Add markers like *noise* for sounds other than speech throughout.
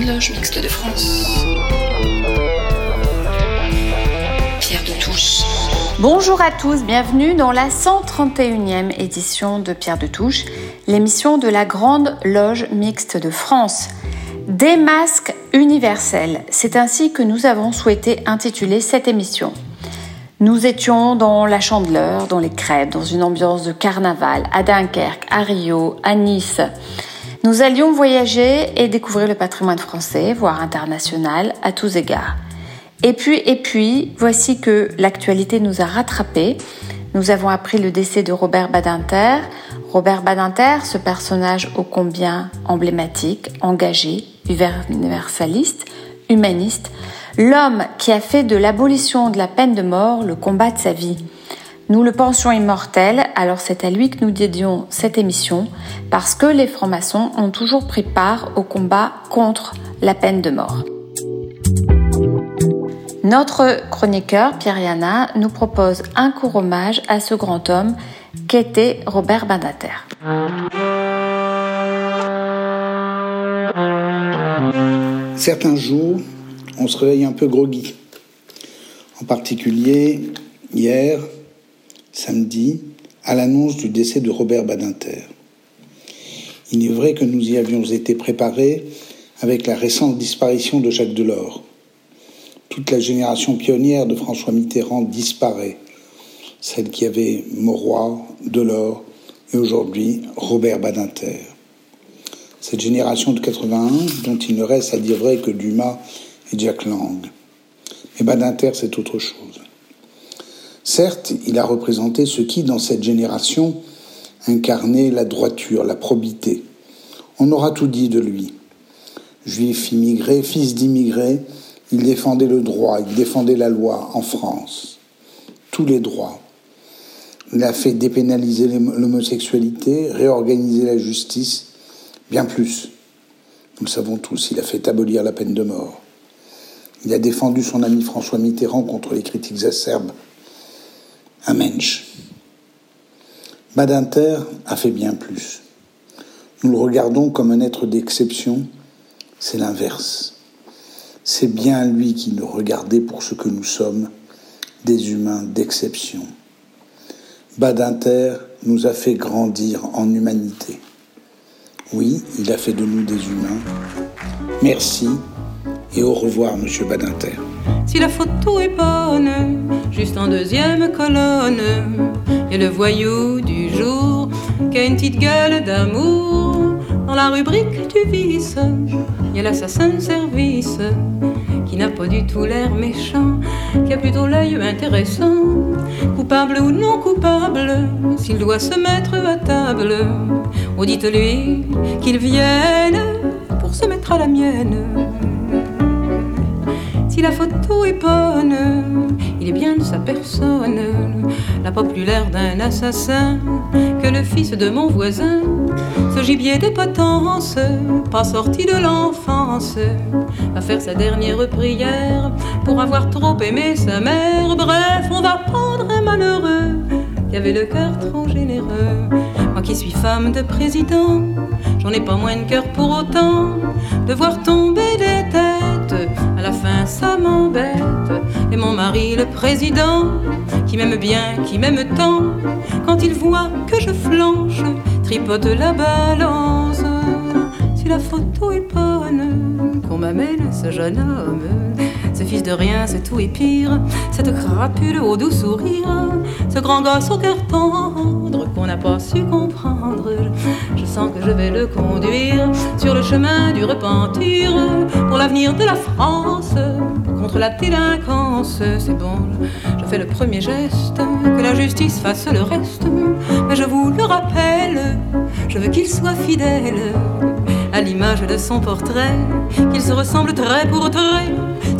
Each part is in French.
Loge Mixte de France. Pierre de Touche. Bonjour à tous, bienvenue dans la 131e édition de Pierre de Touche, l'émission de la Grande Loge Mixte de France. Des masques universels, c'est ainsi que nous avons souhaité intituler cette émission. Nous étions dans la Chandeleur, dans les crêpes, dans une ambiance de carnaval, à Dunkerque, à Rio, à Nice. Nous allions voyager et découvrir le patrimoine français, voire international, à tous égards. Et puis, et puis, voici que l'actualité nous a rattrapés. Nous avons appris le décès de Robert Badinter. Robert Badinter, ce personnage ô combien emblématique, engagé, universaliste, humaniste, l'homme qui a fait de l'abolition de la peine de mort le combat de sa vie. Nous le pensions immortel, alors c'est à lui que nous dédions cette émission, parce que les francs-maçons ont toujours pris part au combat contre la peine de mort. Notre chroniqueur, Pierre Yana, nous propose un court hommage à ce grand homme qu'était Robert Badinter. Certains jours, on se réveille un peu groggy. En particulier, hier, samedi, à l'annonce du décès de Robert Badinter. Il est vrai que nous y avions été préparés avec la récente disparition de Jacques Delors. Toute la génération pionnière de François Mitterrand disparaît. Celle qui avait Mauroy, Delors et aujourd'hui Robert Badinter. Cette génération de 81 dont il ne reste à dire vrai que Dumas et Jack Lang. Mais Badinter, c'est autre chose. Certes, il a représenté ce qui, dans cette génération, incarnait la droiture, la probité. On aura tout dit de lui. Juif immigré, fils d'immigré, il défendait le droit, il défendait la loi en France. Tous les droits. Il a fait dépénaliser l'homosexualité, réorganiser la justice, bien plus. Nous le savons tous, il a fait abolir la peine de mort. Il a défendu son ami François Mitterrand contre les critiques acerbes. Un mensch. Badinter a fait bien plus. Nous le regardons comme un être d'exception, c'est l'inverse. C'est bien lui qui nous regardait pour ce que nous sommes, des humains d'exception. Badinter nous a fait grandir en humanité. Oui, il a fait de nous des humains. Merci et au revoir, monsieur Badinter. Si la photo est bonne, juste en deuxième colonne, et le voyou du jour qui a une petite gueule d'amour. Dans la rubrique du vice, il y a l'assassin de service qui n'a pas du tout l'air méchant, qui a plutôt l'œil intéressant, coupable ou non coupable, s'il doit se mettre à table, ou dites-lui qu'il vienne pour se mettre à la mienne. Si la photo est bonne, il est bien de sa personne, la populaire d'un assassin, que le fils de mon voisin, ce gibier de potence, pas sorti de l'enfance, va faire sa dernière prière pour avoir trop aimé sa mère. Bref, on va prendre un malheureux qui avait le cœur trop généreux. Qui suis femme de président, j'en ai pas moins de cœur pour autant de voir tomber des têtes. À la fin, ça m'embête. Et mon mari, le président, qui m'aime bien, qui m'aime tant, quand il voit que je flanche, tripote la balance. Si la photo est bonne, qu'on m'amène ce jeune homme, ce fils de rien, c'est tout et pire, cette crapule au doux sourire, ce grand gosse au cœur tendre qu'on n'a pas su comprendre. Je sens que je vais le conduire sur le chemin du repentir pour l'avenir de la France, contre la délinquance. C'est bon, je fais le premier geste, que la justice fasse le reste, mais je vous le rappelle, je veux qu'il soit fidèle à l'image de son portrait, qu'il se ressemble trait pour trait.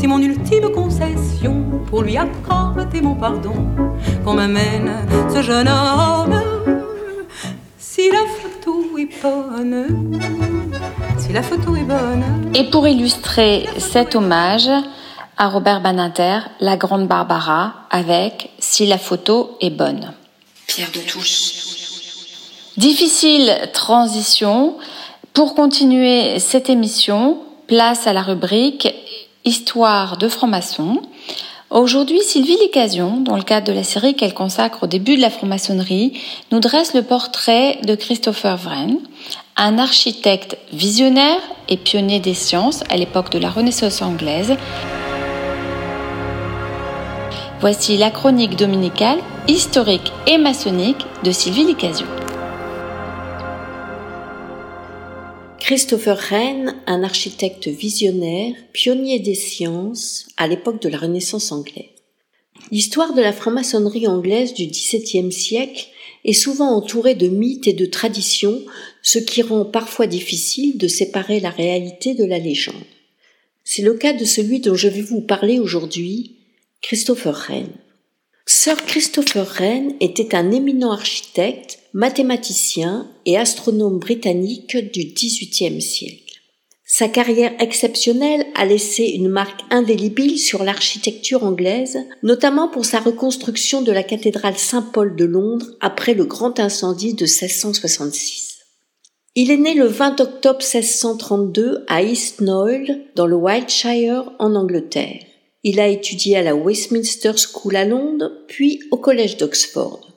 C'est mon ultime concession pour lui accorder mon pardon qu'on m'amène ce jeune homme. Si la photo est bonne, si la photo est bonne. Et pour illustrer cet hommage à Robert Baninter, la grande Barbara, avec Si la photo est bonne. Pierre de Touche. Difficile transition. Pour continuer cette émission, place à la rubrique Histoire de franc-maçon. Aujourd'hui, Sylvie Licasion, dans le cadre de la série qu'elle consacre au début de la franc-maçonnerie, nous dresse le portrait de Christopher Wren, un architecte visionnaire et pionnier des sciences à l'époque de la Renaissance anglaise. Voici la chronique dominicale, historique et maçonnique de Sylvie Licasion. Christopher Wren, un architecte visionnaire, pionnier des sciences à l'époque de la Renaissance anglaise. L'histoire de la franc-maçonnerie anglaise du XVIIe siècle est souvent entourée de mythes et de traditions, ce qui rend parfois difficile de séparer la réalité de la légende. C'est le cas de celui dont je vais vous parler aujourd'hui, Christopher Wren. Sir Christopher Wren était un éminent architecte, mathématicien et astronome britannique du XVIIIe siècle. Sa carrière exceptionnelle a laissé une marque indélébile sur l'architecture anglaise, notamment pour sa reconstruction de la cathédrale Saint-Paul de Londres après le grand incendie de 1666. Il est né le 20 octobre 1632 à East Knoll, dans le Wiltshire, en Angleterre. Il a étudié à la Westminster School à Londres, puis au Collège d'Oxford.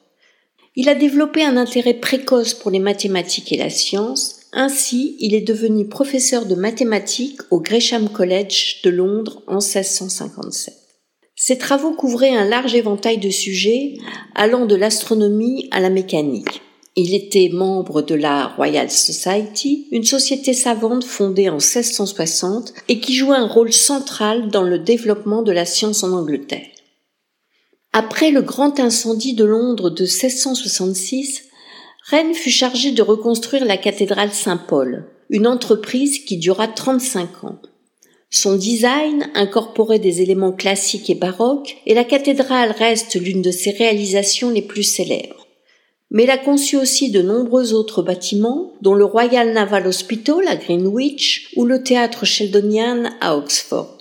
Il a développé un intérêt précoce pour les mathématiques et la science, ainsi il est devenu professeur de mathématiques au Gresham College de Londres en 1657. Ses travaux couvraient un large éventail de sujets allant de l'astronomie à la mécanique. Il était membre de la Royal Society, une société savante fondée en 1660 et qui jouait un rôle central dans le développement de la science en Angleterre. Après le grand incendie de Londres de 1666, Rennes fut chargé de reconstruire la cathédrale Saint-Paul, une entreprise qui dura 35 ans. Son design incorporait des éléments classiques et baroques et la cathédrale reste l'une de ses réalisations les plus célèbres mais il a conçu aussi de nombreux autres bâtiments, dont le Royal Naval Hospital à Greenwich ou le théâtre Sheldonian à Oxford.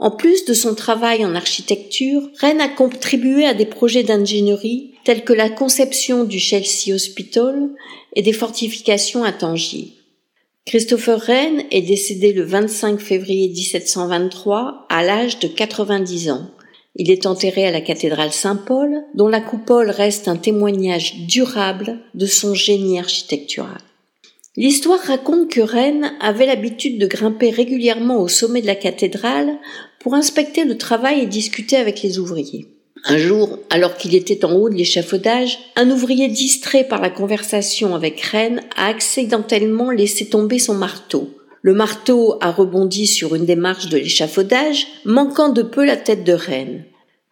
En plus de son travail en architecture, Rennes a contribué à des projets d'ingénierie tels que la conception du Chelsea Hospital et des fortifications à Tangier. Christopher Wren est décédé le 25 février 1723 à l'âge de 90 ans il est enterré à la cathédrale Saint-Paul, dont la coupole reste un témoignage durable de son génie architectural. L'histoire raconte que Rennes avait l'habitude de grimper régulièrement au sommet de la cathédrale pour inspecter le travail et discuter avec les ouvriers. Un jour, alors qu'il était en haut de l'échafaudage, un ouvrier distrait par la conversation avec Rennes a accidentellement laissé tomber son marteau. Le marteau a rebondi sur une des marches de l'échafaudage, manquant de peu la tête de Reine.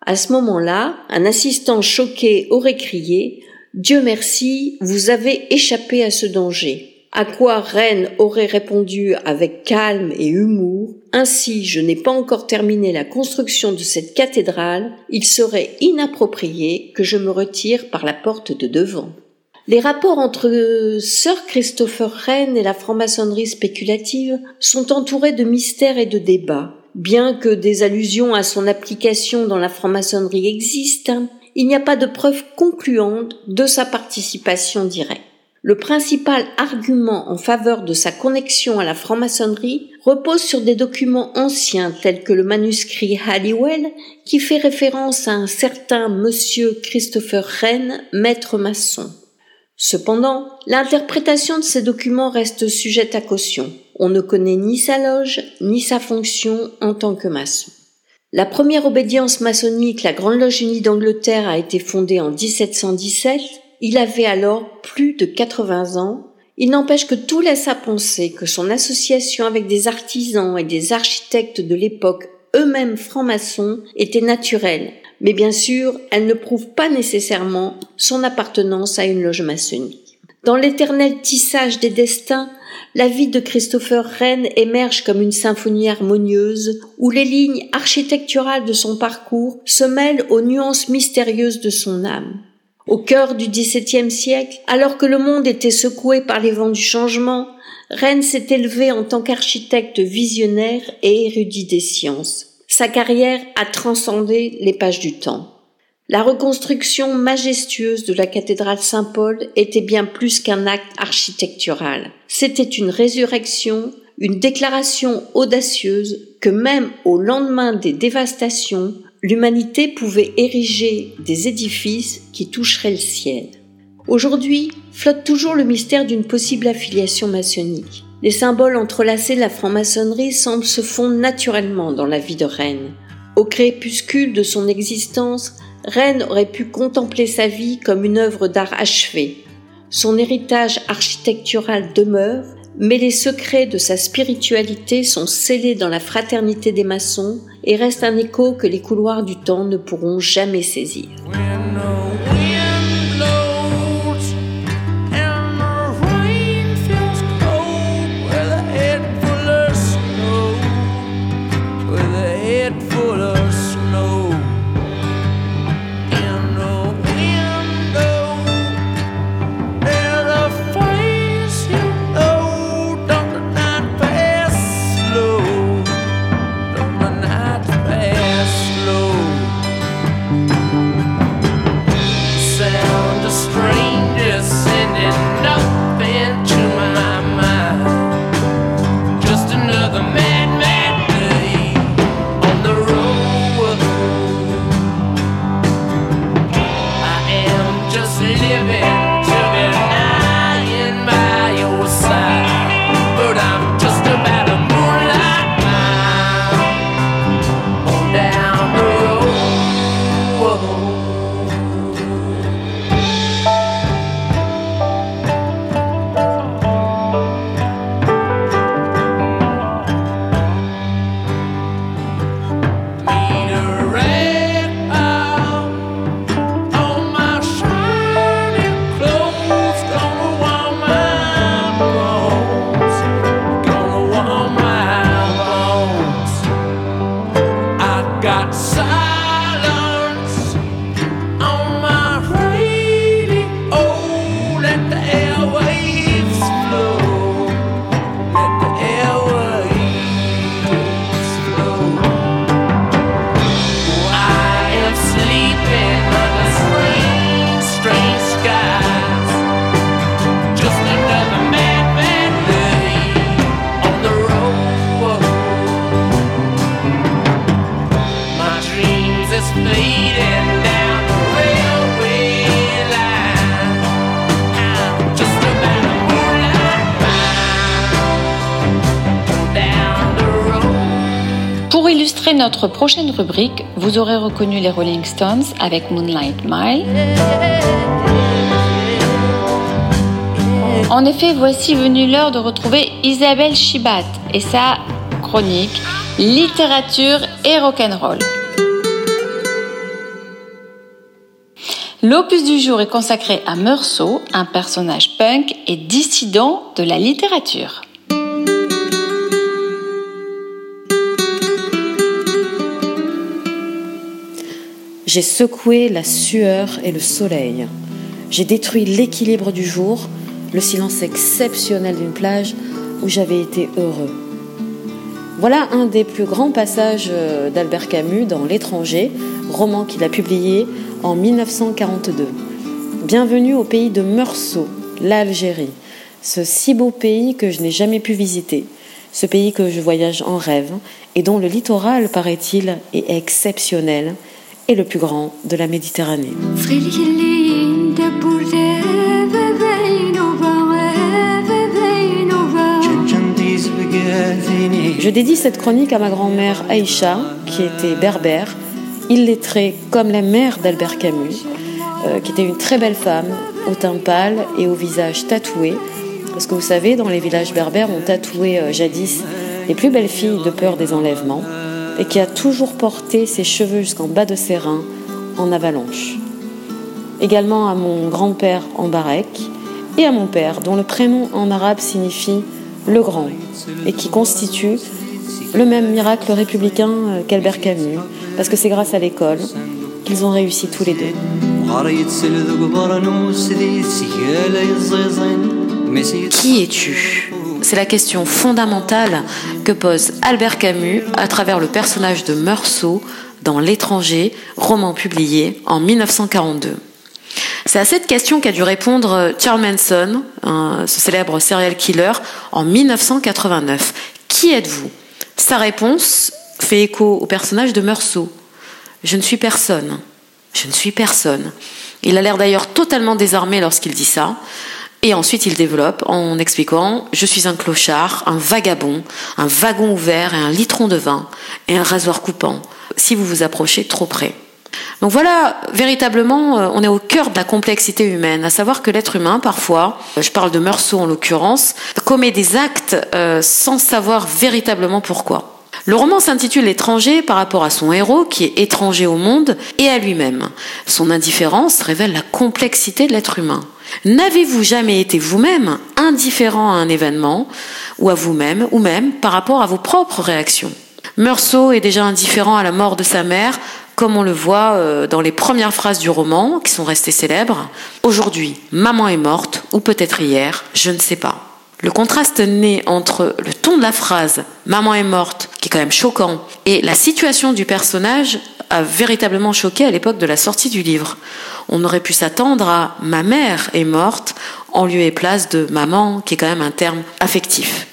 À ce moment-là, un assistant choqué aurait crié Dieu merci, vous avez échappé à ce danger. À quoi Reine aurait répondu avec calme et humour Ainsi, je n'ai pas encore terminé la construction de cette cathédrale, il serait inapproprié que je me retire par la porte de devant. Les rapports entre Sir Christopher Wren et la franc-maçonnerie spéculative sont entourés de mystères et de débats. Bien que des allusions à son application dans la franc-maçonnerie existent, il n'y a pas de preuves concluantes de sa participation directe. Le principal argument en faveur de sa connexion à la franc-maçonnerie repose sur des documents anciens tels que le manuscrit Halliwell qui fait référence à un certain monsieur Christopher Wren, maître maçon. Cependant, l'interprétation de ces documents reste sujette à caution. On ne connaît ni sa loge, ni sa fonction en tant que maçon. La première obédience maçonnique, la Grande Loge Unie d'Angleterre, a été fondée en 1717. Il avait alors plus de 80 ans. Il n'empêche que tout laisse à penser que son association avec des artisans et des architectes de l'époque eux-mêmes francs-maçons était naturelle, mais bien sûr, elle ne prouve pas nécessairement son appartenance à une loge maçonnique. Dans l'éternel tissage des destins, la vie de Christopher Wren émerge comme une symphonie harmonieuse où les lignes architecturales de son parcours se mêlent aux nuances mystérieuses de son âme. Au cœur du XVIIe siècle, alors que le monde était secoué par les vents du changement, Rennes s'est élevé en tant qu'architecte visionnaire et érudit des sciences sa carrière a transcendé les pages du temps. La reconstruction majestueuse de la cathédrale Saint-Paul était bien plus qu'un acte architectural. C'était une résurrection, une déclaration audacieuse que même au lendemain des dévastations, l'humanité pouvait ériger des édifices qui toucheraient le ciel. Aujourd'hui, flotte toujours le mystère d'une possible affiliation maçonnique. Les symboles entrelacés de la franc-maçonnerie semblent se fondre naturellement dans la vie de Rennes. Au crépuscule de son existence, Rennes aurait pu contempler sa vie comme une œuvre d'art achevée. Son héritage architectural demeure, mais les secrets de sa spiritualité sont scellés dans la fraternité des maçons et restent un écho que les couloirs du temps ne pourront jamais saisir. Prochaine rubrique, vous aurez reconnu les Rolling Stones avec Moonlight Mile. En effet, voici venue l'heure de retrouver Isabelle Chibat et sa chronique Littérature et rock'n'roll. L'opus du jour est consacré à Meursault, un personnage punk et dissident de la littérature. J'ai secoué la sueur et le soleil. J'ai détruit l'équilibre du jour, le silence exceptionnel d'une plage où j'avais été heureux. Voilà un des plus grands passages euh, d'Albert Camus dans L'étranger, roman qu'il a publié en 1942. Bienvenue au pays de Meursault, l'Algérie, ce si beau pays que je n'ai jamais pu visiter, ce pays que je voyage en rêve et dont le littoral, paraît-il, est exceptionnel et le plus grand de la Méditerranée. Je dédie cette chronique à ma grand-mère Aïcha, qui était berbère, illettrée comme la mère d'Albert Camus, euh, qui était une très belle femme, au teint pâle et au visage tatoué. Parce que vous savez, dans les villages berbères, on tatouait euh, jadis les plus belles filles de peur des enlèvements et qui a toujours porté ses cheveux jusqu'en bas de ses reins en avalanche. Également à mon grand-père en Barek et à mon père, dont le prénom en arabe signifie le grand et qui constitue le même miracle républicain euh, qu'Albert Camus, parce que c'est grâce à l'école qu'ils ont réussi tous les deux. Qui es-tu? C'est la question fondamentale que pose Albert Camus à travers le personnage de Meursault dans L'étranger, roman publié en 1942. C'est à cette question qu'a dû répondre Charles Manson, ce célèbre serial killer, en 1989. Qui êtes-vous? Sa réponse fait écho au personnage de Meursault. Je ne suis personne. Je ne suis personne. Il a l'air d'ailleurs totalement désarmé lorsqu'il dit ça. Et ensuite, il développe en expliquant Je suis un clochard, un vagabond, un wagon ouvert et un litron de vin, et un rasoir coupant, si vous vous approchez trop près. Donc voilà, véritablement, euh, on est au cœur de la complexité humaine, à savoir que l'être humain, parfois, je parle de Meursault en l'occurrence, commet des actes euh, sans savoir véritablement pourquoi. Le roman s'intitule L'étranger par rapport à son héros qui est étranger au monde et à lui-même. Son indifférence révèle la complexité de l'être humain. N'avez-vous jamais été vous-même indifférent à un événement ou à vous-même ou même par rapport à vos propres réactions? Meursault est déjà indifférent à la mort de sa mère comme on le voit euh, dans les premières phrases du roman, qui sont restées célèbres. Aujourd'hui, maman est morte, ou peut-être hier, je ne sais pas. Le contraste né entre le ton de la phrase maman est morte, qui est quand même choquant, et la situation du personnage a véritablement choqué à l'époque de la sortie du livre. On aurait pu s'attendre à ma mère est morte en lieu et place de maman, qui est quand même un terme affectif.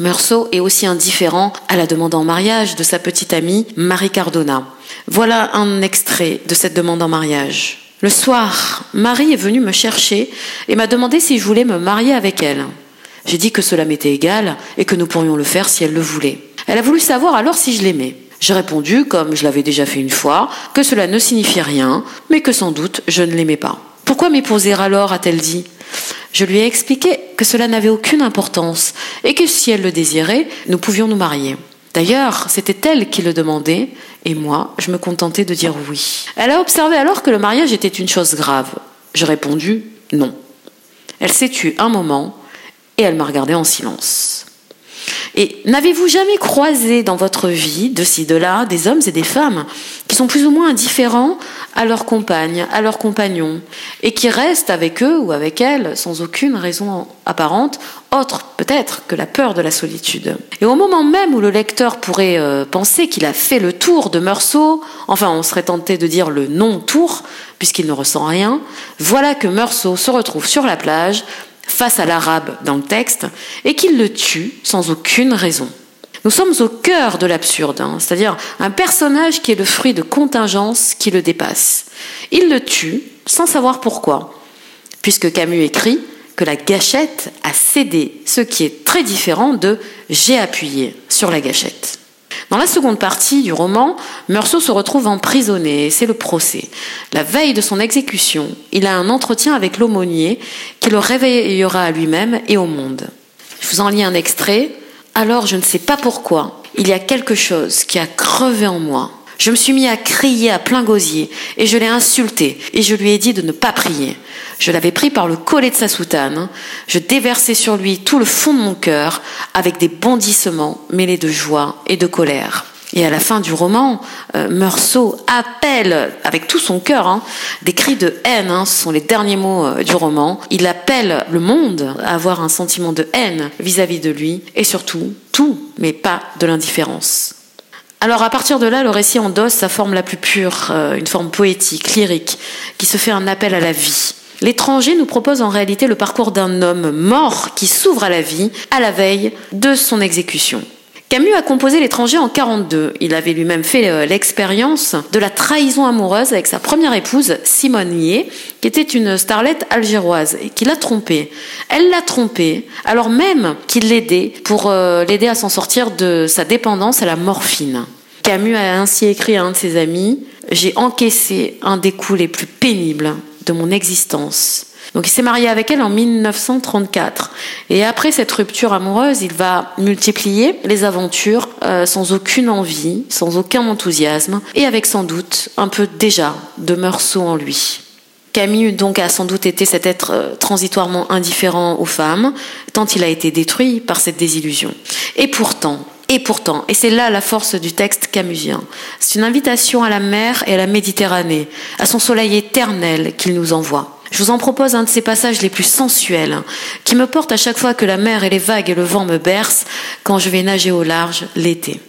Meursault est aussi indifférent à la demande en mariage de sa petite amie Marie Cardona. Voilà un extrait de cette demande en mariage. Le soir, Marie est venue me chercher et m'a demandé si je voulais me marier avec elle. J'ai dit que cela m'était égal et que nous pourrions le faire si elle le voulait. Elle a voulu savoir alors si je l'aimais. J'ai répondu, comme je l'avais déjà fait une fois, que cela ne signifiait rien, mais que sans doute je ne l'aimais pas. Pourquoi m'épouser alors a-t-elle dit. Je lui ai expliqué que cela n'avait aucune importance et que si elle le désirait, nous pouvions nous marier. D'ailleurs, c'était elle qui le demandait, et moi, je me contentais de dire oui. Elle a observé alors que le mariage était une chose grave. J'ai répondu non. Elle s'est tue un moment, et elle m'a regardé en silence. Et n'avez-vous jamais croisé dans votre vie, de ci, de là, des hommes et des femmes qui sont plus ou moins indifférents à leur compagne, à leur compagnon, et qui restent avec eux ou avec elles sans aucune raison apparente, autre peut-être que la peur de la solitude? Et au moment même où le lecteur pourrait euh, penser qu'il a fait le tour de Meursault, enfin on serait tenté de dire le non-tour, puisqu'il ne ressent rien, voilà que Meursault se retrouve sur la plage, face à l'arabe dans le texte, et qu'il le tue sans aucune raison. Nous sommes au cœur de l'absurde, hein, c'est-à-dire un personnage qui est le fruit de contingences qui le dépassent. Il le tue sans savoir pourquoi, puisque Camus écrit que la gâchette a cédé, ce qui est très différent de j'ai appuyé sur la gâchette. Dans la seconde partie du roman, Meursault se retrouve emprisonné c'est le procès. La veille de son exécution, il a un entretien avec l'aumônier qui le réveillera à lui-même et au monde. Je vous en lis un extrait. Alors je ne sais pas pourquoi, il y a quelque chose qui a crevé en moi. Je me suis mis à crier à plein gosier et je l'ai insulté et je lui ai dit de ne pas prier. Je l'avais pris par le collet de sa soutane. Je déversais sur lui tout le fond de mon cœur avec des bondissements mêlés de joie et de colère. Et à la fin du roman, euh, Meursault appelle avec tout son cœur hein, des cris de haine. Hein, ce sont les derniers mots euh, du roman. Il appelle le monde à avoir un sentiment de haine vis à -vis de lui et surtout tout, mais pas de l'indifférence. Alors à partir de là, le récit endosse sa forme la plus pure, euh, une forme poétique, lyrique, qui se fait un appel à la vie. L'étranger nous propose en réalité le parcours d'un homme mort qui s'ouvre à la vie à la veille de son exécution. Camus a composé L'étranger en 42. Il avait lui-même fait euh, l'expérience de la trahison amoureuse avec sa première épouse, Simone Yé, qui était une starlette algéroise et qui l'a trompé. Elle l'a trompé, alors même qu'il l'aidait pour euh, l'aider à s'en sortir de sa dépendance à la morphine. Camus a ainsi écrit à un de ses amis J'ai encaissé un des coups les plus pénibles de mon existence. Donc il s'est marié avec elle en 1934. Et après cette rupture amoureuse, il va multiplier les aventures euh, sans aucune envie, sans aucun enthousiasme, et avec sans doute un peu déjà de Meursault en lui. Camus donc a sans doute été cet être euh, transitoirement indifférent aux femmes, tant il a été détruit par cette désillusion. Et pourtant, et pourtant, et c'est là la force du texte camusien, c'est une invitation à la mer et à la Méditerranée, à son soleil éternel qu'il nous envoie. Je vous en propose un de ces passages les plus sensuels, qui me porte à chaque fois que la mer et les vagues et le vent me bercent quand je vais nager au large l'été.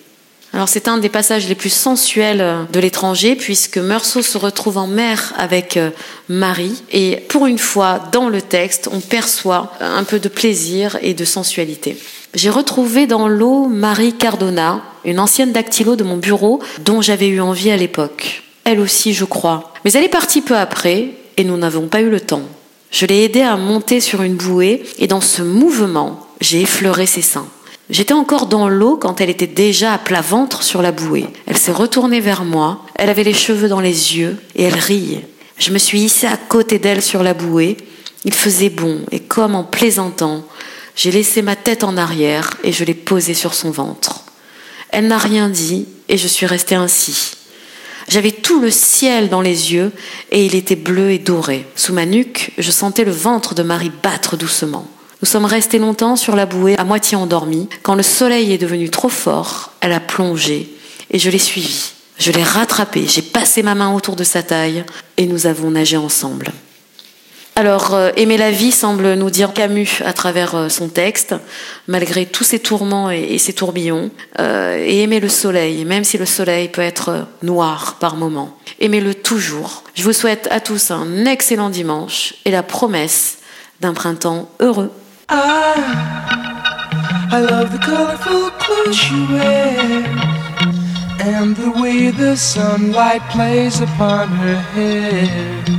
Alors c'est un des passages les plus sensuels de l'étranger puisque Meursault se retrouve en mer avec euh, Marie et pour une fois dans le texte on perçoit un peu de plaisir et de sensualité. J'ai retrouvé dans l'eau Marie Cardona, une ancienne dactylo de mon bureau dont j'avais eu envie à l'époque. Elle aussi je crois. Mais elle est partie peu après et nous n'avons pas eu le temps. Je l'ai aidée à monter sur une bouée et dans ce mouvement j'ai effleuré ses seins. J'étais encore dans l'eau quand elle était déjà à plat ventre sur la bouée. Elle s'est retournée vers moi, elle avait les cheveux dans les yeux et elle riait. Je me suis hissée à côté d'elle sur la bouée. Il faisait bon et comme en plaisantant, j'ai laissé ma tête en arrière et je l'ai posée sur son ventre. Elle n'a rien dit et je suis restée ainsi. J'avais tout le ciel dans les yeux et il était bleu et doré. Sous ma nuque, je sentais le ventre de Marie battre doucement. Nous sommes restés longtemps sur la bouée, à moitié endormis. Quand le soleil est devenu trop fort, elle a plongé et je l'ai suivie. Je l'ai rattrapée, j'ai passé ma main autour de sa taille et nous avons nagé ensemble. Alors, euh, aimer la vie semble nous dire Camus à travers euh, son texte, malgré tous ses tourments et, ses tourbillons, euh, et aimer le soleil, même si le soleil peut être noir par moments. Aimez-le toujours. Je vous souhaite à tous un excellent dimanche et la promesse d'un printemps heureux. Wears and the way the sunlight plays upon her hair.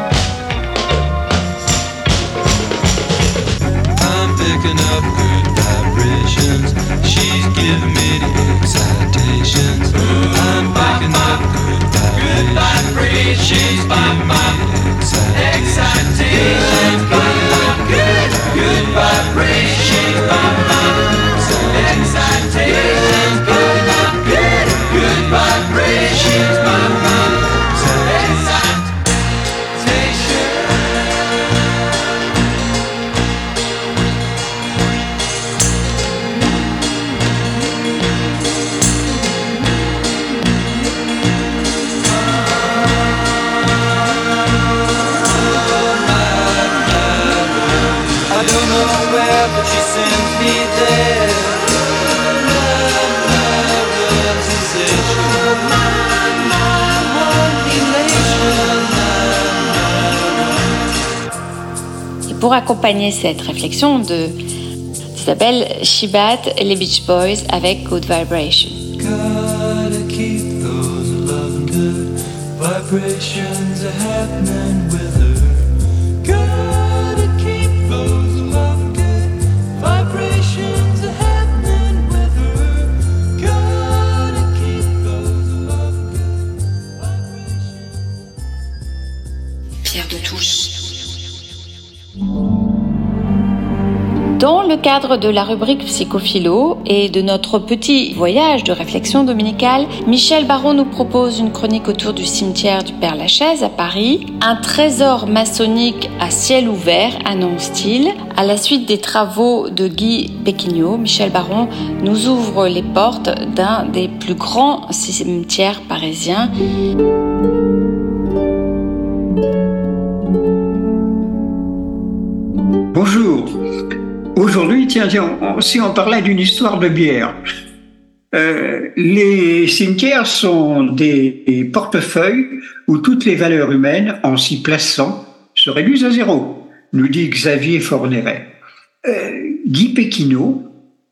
Cette réflexion de s'appelle Shibat et les Beach Boys avec Good Vibration. Vibrations cadre de la rubrique Psychophilo et de notre petit voyage de réflexion dominicale, Michel Baron nous propose une chronique autour du cimetière du Père Lachaise à Paris, un trésor maçonnique à ciel ouvert, annonce-t-il. À la suite des travaux de Guy Péquignot, Michel Baron nous ouvre les portes d'un des plus grands cimetières parisiens. Aujourd'hui, tiens, on- si on parlait d'une histoire de bière. Euh, les cimetières sont des portefeuilles où toutes les valeurs humaines, en s'y plaçant, se réduisent à zéro, nous dit Xavier Forneret. Euh, Guy Péquineau,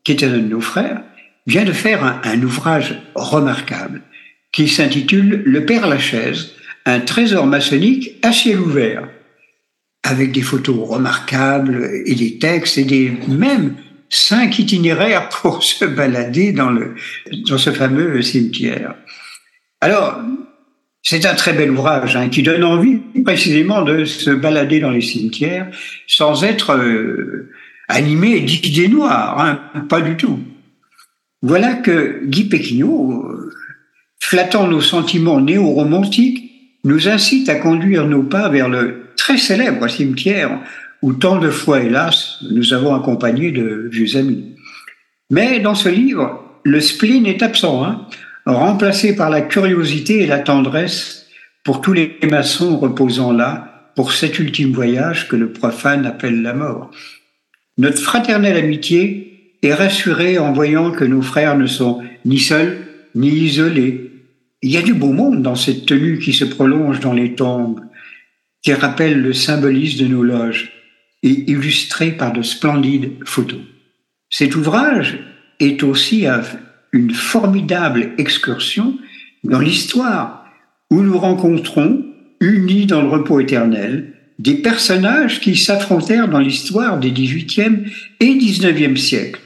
qui était un de nos frères, vient de faire un, un ouvrage remarquable qui s'intitule Le Père Lachaise, un trésor maçonnique à ciel ouvert, avec des photos remarquables et des textes et des même cinq itinéraires *laughs* pour se balader dans, le, dans ce fameux cimetière. Alors, c'est un très bel ouvrage hein, qui donne envie précisément de se balader dans les cimetières sans être euh, animé d'idées noires, hein, pas du tout. Voilà que Guy Péquignot, euh, flattant nos sentiments néo-romantiques, nous incite à conduire nos pas vers le très célèbre cimetière où tant de fois, hélas, nous avons accompagné de vieux amis. Mais dans ce livre, le spleen est absent, hein, remplacé par la curiosité et la tendresse pour tous les maçons reposant là pour cet ultime voyage que le profane appelle la mort. Notre fraternelle amitié est rassurée en voyant que nos frères ne sont ni seuls ni isolés. Il y a du beau monde dans cette tenue qui se prolonge dans les tombes, qui rappelle le symbolisme de nos loges et illustré par de splendides photos. Cet ouvrage est aussi une formidable excursion dans l'histoire où nous rencontrons, unis dans le repos éternel, des personnages qui s'affrontèrent dans l'histoire des XVIIIe et XIXe siècles.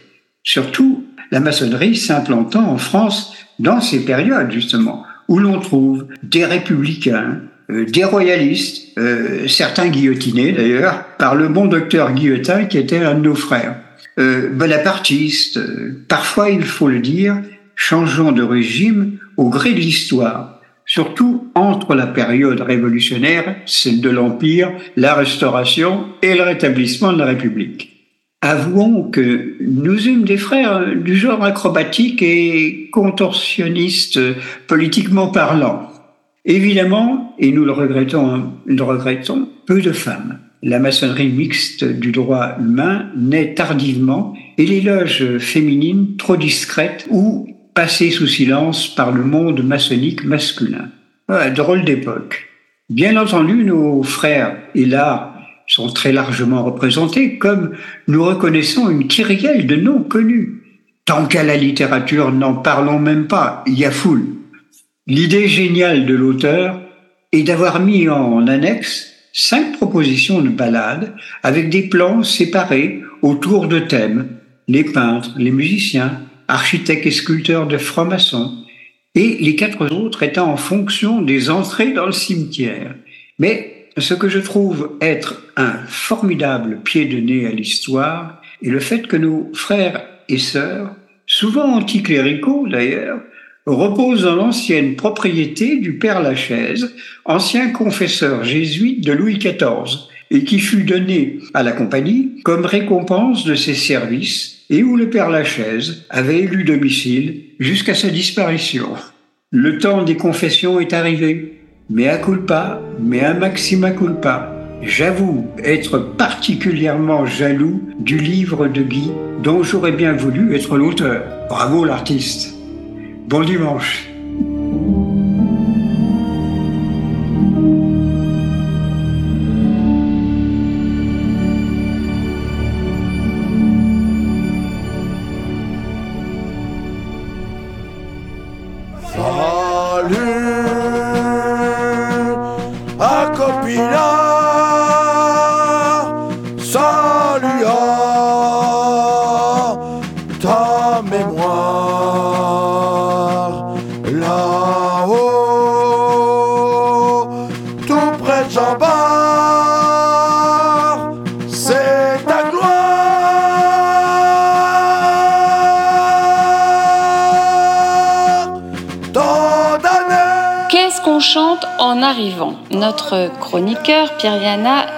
Surtout, la maçonnerie s'implantant en France dans ces périodes, justement, où l'on trouve des républicains, des royalistes, euh, certains guillotinés d'ailleurs, par le bon docteur Guillotin qui était un de nos frères, euh, bonapartistes, euh, parfois il faut le dire, changeant de régime au gré de l'histoire, surtout entre la période révolutionnaire, celle de l'Empire, la Restauration et le rétablissement de la République. Avouons que nous eûmes des frères du genre acrobatique et contorsionniste politiquement parlant. Évidemment, et nous le regrettons, nous le regrettons, peu de femmes. La maçonnerie mixte du droit humain naît tardivement et les loges féminines trop discrètes ou passées sous silence par le monde maçonnique masculin. Ouais, drôle d'époque. Bien entendu, nos frères et là sont très largement représentés, comme nous reconnaissons une kyrielle de noms connus. Tant qu'à la littérature, n'en parlons même pas, il y a foule. L'idée géniale de l'auteur est d'avoir mis en annexe cinq propositions de ballades avec des plans séparés autour de thèmes, les peintres, les musiciens, architectes et sculpteurs de francs-maçons, et les quatre autres étant en fonction des entrées dans le cimetière. Mais ce que je trouve être un formidable pied de nez à l'histoire est le fait que nos frères et sœurs, souvent anticléricaux d'ailleurs, repose dans l'ancienne propriété du père Lachaise, ancien confesseur jésuite de Louis XIV, et qui fut donné à la compagnie comme récompense de ses services et où le père Lachaise avait élu domicile jusqu'à sa disparition. Le temps des confessions est arrivé, mais à culpa, mais à maxima culpa. J'avoue être particulièrement jaloux du livre de Guy dont j'aurais bien voulu être l'auteur. Bravo l'artiste. Bon dimanche.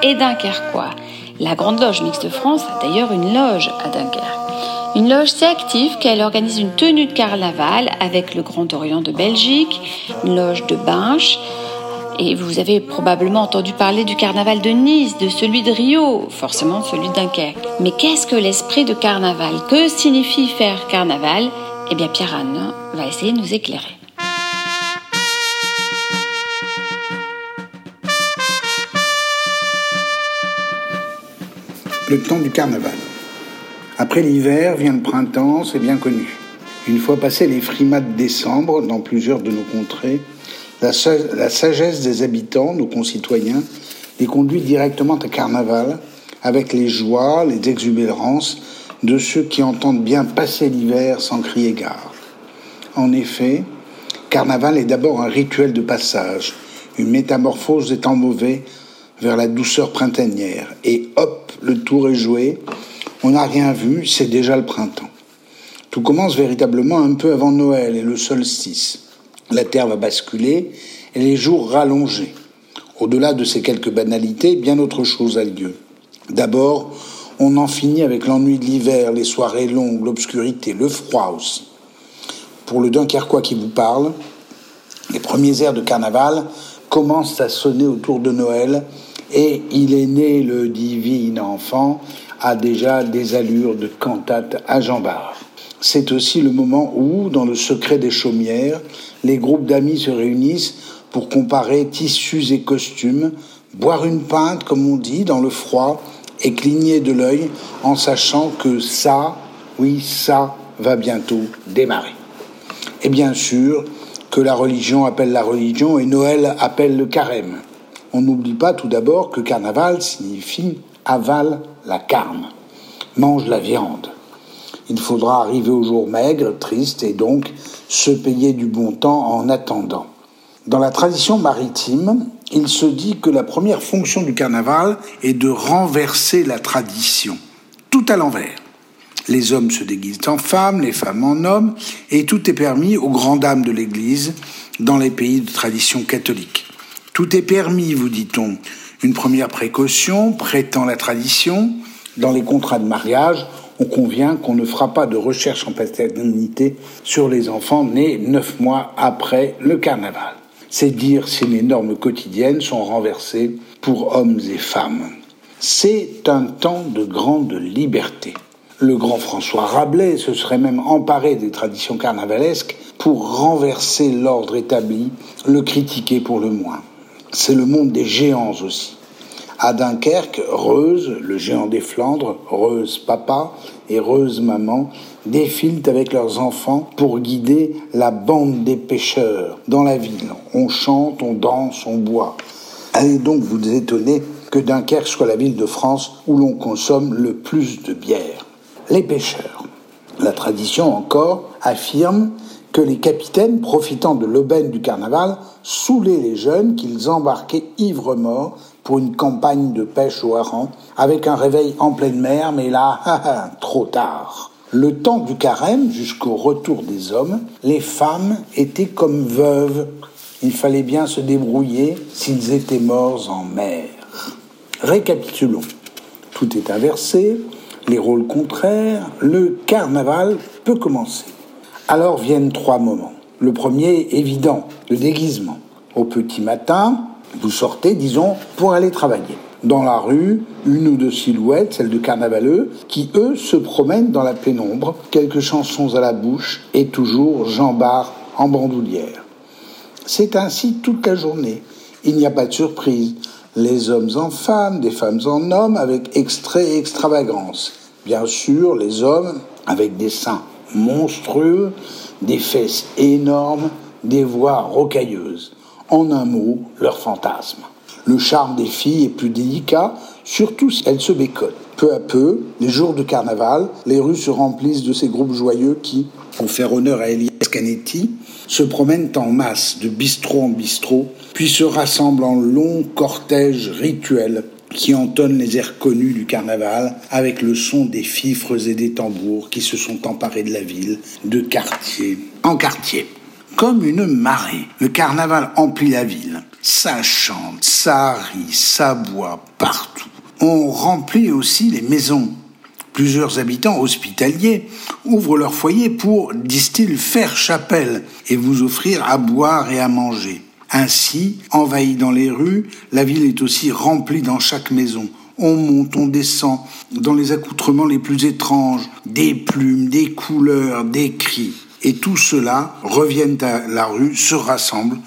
Est dunkerquois. La Grande Loge Mixte de France a d'ailleurs une loge à Dunkerque. Une loge si active qu'elle organise une tenue de carnaval avec le Grand Orient de Belgique, une loge de Binche. Et vous avez probablement entendu parler du carnaval de Nice, de celui de Rio, forcément celui de Dunkerque. Mais qu'est-ce que l'esprit de carnaval? Que signifie faire carnaval? Eh bien, Pierre-Anne va essayer de nous éclairer. Le temps du carnaval. Après l'hiver vient le printemps, c'est bien connu. Une fois passé les frimas de décembre dans plusieurs de nos contrées, la, sa- la sagesse des habitants, nos concitoyens, les conduit directement à Carnaval avec les joies, les exubérances de ceux qui entendent bien passer l'hiver sans crier gare. En effet, Carnaval est d'abord un rituel de passage, une métamorphose des temps mauvais vers la douceur printanière. Et hop, le tour est joué, on n'a rien vu, c'est déjà le printemps. Tout commence véritablement un peu avant Noël et le solstice. La Terre va basculer et les jours rallonger. Au-delà de ces quelques banalités, bien autre chose a lieu. D'abord, on en finit avec l'ennui de l'hiver, les soirées longues, l'obscurité, le froid aussi. Pour le Dunkerquois qui vous parle, les premiers airs de carnaval commencent à sonner autour de Noël et il est né le divin enfant a déjà des allures de cantate à Jean Bart. C'est aussi le moment où, dans le secret des chaumières, les groupes d'amis se réunissent pour comparer tissus et costumes, boire une pinte, comme on dit, dans le froid, et cligner de l'œil en sachant que ça, oui, ça va bientôt démarrer. Et bien sûr que la religion appelle la religion et Noël appelle le carême. On n'oublie pas tout d'abord que carnaval signifie avale la carne, mange la viande. Il faudra arriver au jour maigre, triste, et donc se payer du bon temps en attendant. Dans la tradition maritime, il se dit que la première fonction du carnaval est de renverser la tradition, tout à l'envers. Les hommes se déguisent en femmes, les femmes en hommes, et tout est permis aux grandes dames de l'Église dans les pays de tradition catholique. Tout est permis, vous dit-on. Une première précaution, prêtant la tradition, dans les contrats de mariage, on convient qu'on ne fera pas de recherche en paternité sur les enfants nés neuf mois après le carnaval. C'est dire si les normes quotidiennes sont renversées pour hommes et femmes. C'est un temps de grande liberté. Le grand François Rabelais se serait même emparé des traditions carnavalesques pour renverser l'ordre établi, le critiquer pour le moins. C'est le monde des géants aussi. À Dunkerque, Reuse, le géant des Flandres, Reuse papa et Reuse maman défilent avec leurs enfants pour guider la bande des pêcheurs dans la ville. On chante, on danse, on boit. Allez donc vous étonner que Dunkerque soit la ville de France où l'on consomme le plus de bière. Les pêcheurs. La tradition encore affirme que les capitaines, profitant de l'aubaine du carnaval, saoulaient les jeunes qu'ils embarquaient ivres-morts pour une campagne de pêche au hareng, avec un réveil en pleine mer, mais là, *laughs* trop tard. Le temps du carême, jusqu'au retour des hommes, les femmes étaient comme veuves. Il fallait bien se débrouiller s'ils étaient morts en mer. Récapitulons. Tout est inversé, les rôles contraires, le carnaval peut commencer. Alors viennent trois moments. Le premier, évident, le déguisement. Au petit matin, vous sortez, disons, pour aller travailler. Dans la rue, une ou deux silhouettes, celles de carnavaleux, qui, eux, se promènent dans la pénombre, quelques chansons à la bouche, et toujours Jean Bart en bandoulière. C'est ainsi toute la journée. Il n'y a pas de surprise. Les hommes en femmes, des femmes en hommes, avec extrait et extravagance. Bien sûr, les hommes avec des seins monstrueux, des fesses énormes, des voix rocailleuses. En un mot, leur fantasme. Le charme des filles est plus délicat, surtout si elles se bécotent. Peu à peu, les jours de carnaval, les rues se remplissent de ces groupes joyeux qui, pour faire honneur à Elias Se promènent en masse de bistrot en bistrot, puis se rassemblent en longs cortèges rituels qui entonnent les airs connus du carnaval avec le son des fifres et des tambours qui se sont emparés de la ville, de quartier en quartier. Comme une marée, le carnaval emplit la ville. Ça chante, ça rit, ça boit partout. On remplit aussi les maisons. Plusieurs habitants hospitaliers ouvrent leur foyer pour, disent-ils, faire chapelle et vous offrir à boire et à manger. Ainsi, envahie dans les rues, la ville est aussi remplie dans chaque maison. On monte, on descend, dans les accoutrements les plus étranges, des plumes, des couleurs, des cris. Et tout cela reviennent à la rue, se rassemblent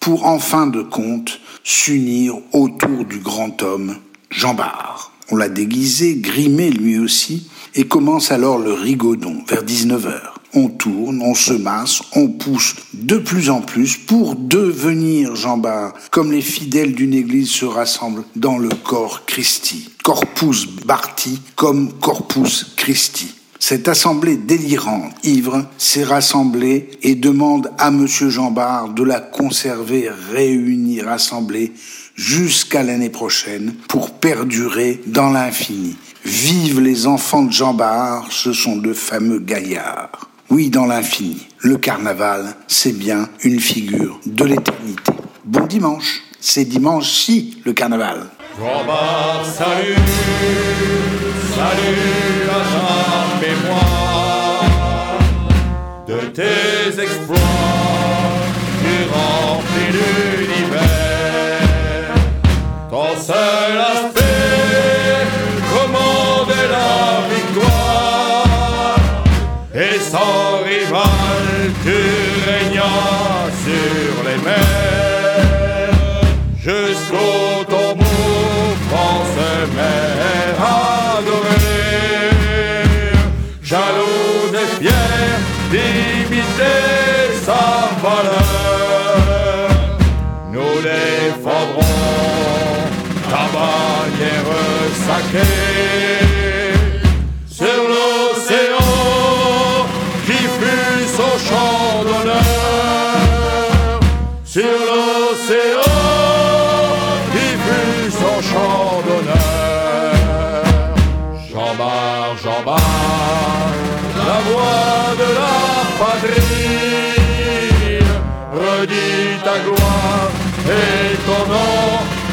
pour, en fin de compte, s'unir autour du grand homme, Jean Bart. On l'a déguisé, grimé lui aussi, et commence alors le rigodon vers 19h. on tourne, on se masse, on pousse de plus en plus pour devenir Jean Bar, comme les fidèles d'une église se rassemblent dans le corps Christi. Corpus Barti comme Corpus Christi. Cette assemblée délirante, ivre, s'est rassemblée et demande à Monsieur Jean Bart de la conserver réunie, rassemblée jusqu'à l'année prochaine pour perdurer dans l'infini. Vive les enfants de Jean Bart, ce sont de fameux gaillards. Oui, dans l'infini. Le carnaval, c'est bien une figure de l'éternité. Bon dimanche. C'est dimanche-ci, le carnaval. Jean salut, salut à mémoire de tes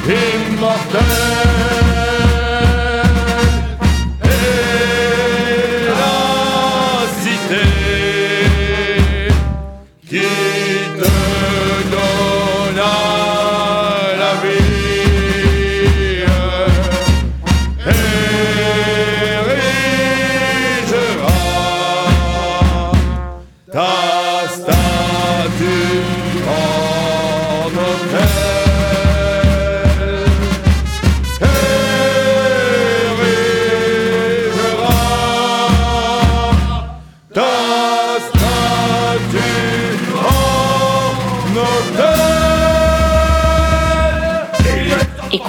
nom immortel et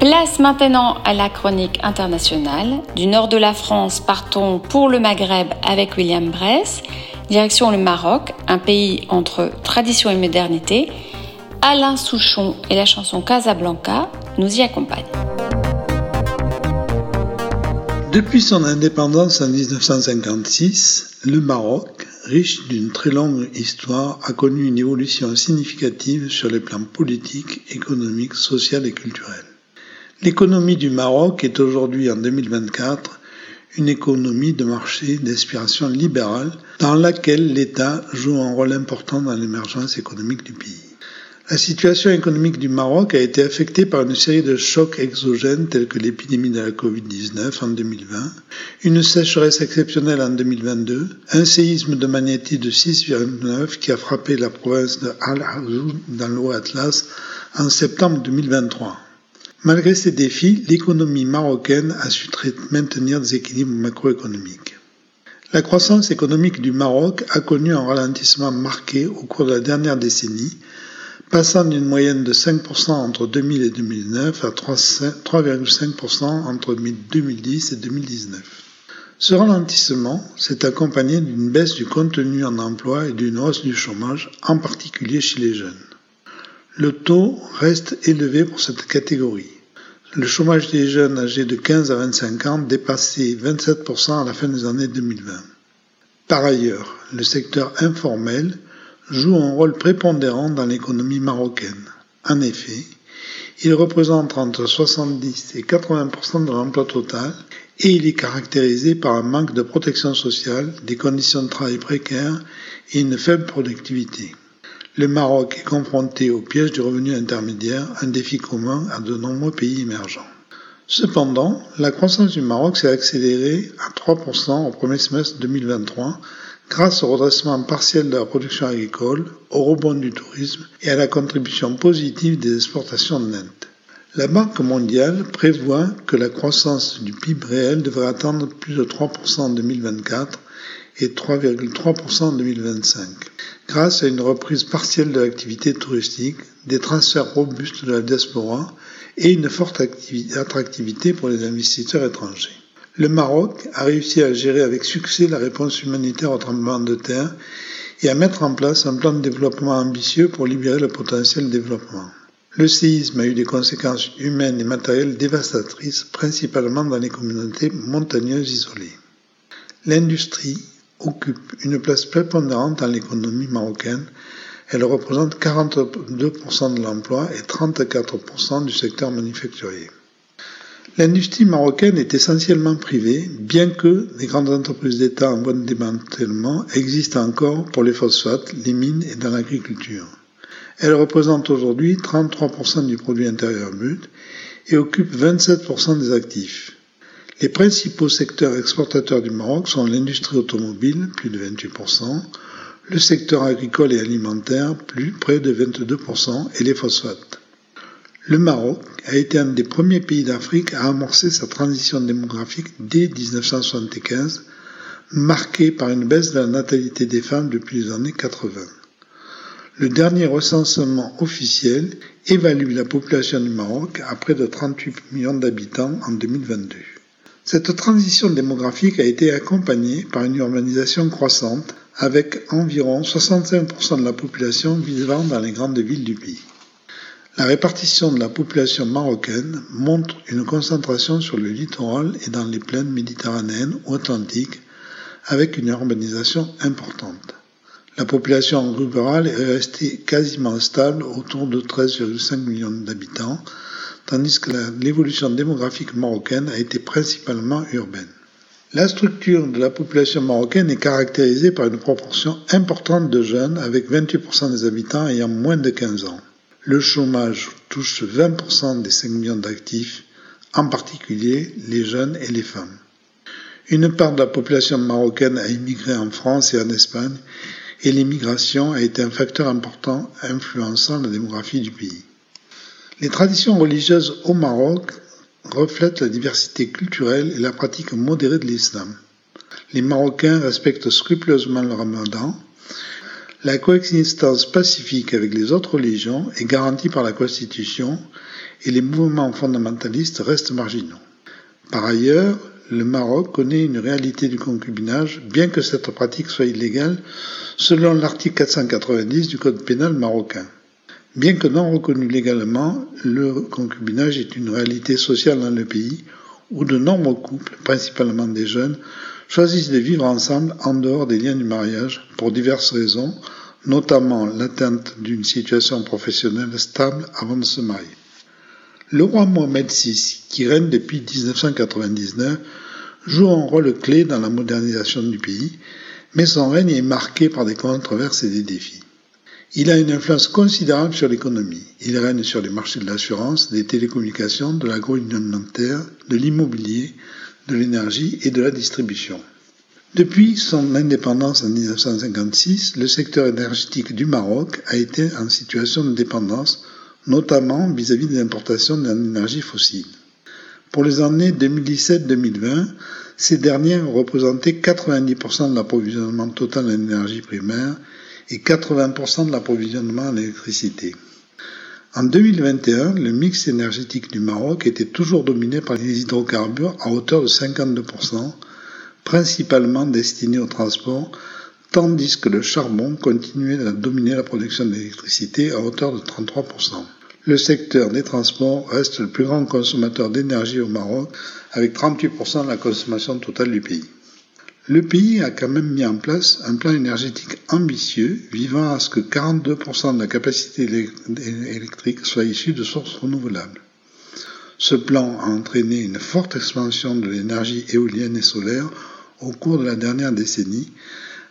Place maintenant à la chronique internationale. Du nord de la France, partons pour le Maghreb avec William Bress. Direction le Maroc, un pays entre tradition et modernité. Alain Souchon et la chanson Casablanca nous y accompagnent. Depuis son indépendance en 1956, le Maroc, riche d'une très longue histoire, a connu une évolution significative sur les plans politiques, économiques, social et culturel. L'économie du Maroc est aujourd'hui, en 2024, une économie de marché d'inspiration libérale dans laquelle l'État joue un rôle important dans l'émergence économique du pays. La situation économique du Maroc a été affectée par une série de chocs exogènes tels que l'épidémie de la Covid-19 en 2020, une sécheresse exceptionnelle en 2022, un séisme de magnitude de 6,9 qui a frappé la province de Al-Hazoun dans le Haut-Atlas en septembre 2023. Malgré ces défis, l'économie marocaine a su maintenir des équilibres macroéconomiques. La croissance économique du Maroc a connu un ralentissement marqué au cours de la dernière décennie, passant d'une moyenne de 5% entre 2000 et 2009 à 3,5% entre 2010 et 2019. Ce ralentissement s'est accompagné d'une baisse du contenu en emploi et d'une hausse du chômage, en particulier chez les jeunes. Le taux reste élevé pour cette catégorie. Le chômage des jeunes âgés de 15 à 25 ans dépassait 27% à la fin des années 2020. Par ailleurs, le secteur informel joue un rôle prépondérant dans l'économie marocaine. En effet, il représente entre 70 et 80% de l'emploi total et il est caractérisé par un manque de protection sociale, des conditions de travail précaires et une faible productivité. Le Maroc est confronté au piège du revenu intermédiaire, un défi commun à de nombreux pays émergents. Cependant, la croissance du Maroc s'est accélérée à 3% au premier semestre 2023 grâce au redressement partiel de la production agricole, au rebond du tourisme et à la contribution positive des exportations nettes. La Banque mondiale prévoit que la croissance du PIB réel devrait atteindre plus de 3% en 2024 et 3,3% en 2025, grâce à une reprise partielle de l'activité touristique, des transferts robustes de la diaspora et une forte attractivité pour les investisseurs étrangers. Le Maroc a réussi à gérer avec succès la réponse humanitaire au tremblement de terre et à mettre en place un plan de développement ambitieux pour libérer le potentiel développement. Le séisme a eu des conséquences humaines et matérielles dévastatrices, principalement dans les communautés montagneuses isolées. L'industrie occupe une place prépondérante dans l'économie marocaine. Elle représente 42% de l'emploi et 34% du secteur manufacturier. L'industrie marocaine est essentiellement privée, bien que les grandes entreprises d'État en voie démantèlement existent encore pour les phosphates, les mines et dans l'agriculture. Elle représente aujourd'hui 33% du produit intérieur brut et occupe 27% des actifs. Les principaux secteurs exportateurs du Maroc sont l'industrie automobile, plus de 28%, le secteur agricole et alimentaire, plus près de 22%, et les phosphates. Le Maroc a été un des premiers pays d'Afrique à amorcer sa transition démographique dès 1975, marquée par une baisse de la natalité des femmes depuis les années 80. Le dernier recensement officiel évalue la population du Maroc à près de 38 millions d'habitants en 2022. Cette transition démographique a été accompagnée par une urbanisation croissante avec environ 65% de la population vivant dans les grandes villes du pays. La répartition de la population marocaine montre une concentration sur le littoral et dans les plaines méditerranéennes ou atlantiques avec une urbanisation importante. La population rurale est restée quasiment stable autour de 13,5 millions d'habitants, tandis que l'évolution démographique marocaine a été principalement urbaine. La structure de la population marocaine est caractérisée par une proportion importante de jeunes, avec 28% des habitants ayant moins de 15 ans. Le chômage touche 20% des 5 millions d'actifs, en particulier les jeunes et les femmes. Une part de la population marocaine a immigré en France et en Espagne et l'immigration a été un facteur important influençant la démographie du pays. Les traditions religieuses au Maroc reflètent la diversité culturelle et la pratique modérée de l'islam. Les Marocains respectent scrupuleusement le ramadan. La coexistence pacifique avec les autres religions est garantie par la Constitution et les mouvements fondamentalistes restent marginaux. Par ailleurs, le Maroc connaît une réalité du concubinage, bien que cette pratique soit illégale selon l'article 490 du Code pénal marocain. Bien que non reconnu légalement, le concubinage est une réalité sociale dans le pays où de nombreux couples, principalement des jeunes, choisissent de vivre ensemble en dehors des liens du mariage pour diverses raisons, notamment l'atteinte d'une situation professionnelle stable avant de se marier. Le roi Mohamed VI, qui règne depuis 1999, joue un rôle clé dans la modernisation du pays, mais son règne est marqué par des controverses et des défis. Il a une influence considérable sur l'économie. Il règne sur les marchés de l'assurance, des télécommunications, de l'agroalimentaire, de l'immobilier, de l'énergie et de la distribution. Depuis son indépendance en 1956, le secteur énergétique du Maroc a été en situation de dépendance, notamment vis-à-vis des importations d'énergie fossile. Pour les années 2017-2020, ces dernières représentaient 90% de l'approvisionnement total en énergie primaire et 80% de l'approvisionnement en électricité. En 2021, le mix énergétique du Maroc était toujours dominé par les hydrocarbures à hauteur de 52%, principalement destinés au transport, tandis que le charbon continuait à dominer la production d'électricité à hauteur de 33%. Le secteur des transports reste le plus grand consommateur d'énergie au Maroc, avec 38% de la consommation totale du pays. Le pays a quand même mis en place un plan énergétique ambitieux visant à ce que 42% de la capacité électrique soit issue de sources renouvelables. Ce plan a entraîné une forte expansion de l'énergie éolienne et solaire au cours de la dernière décennie,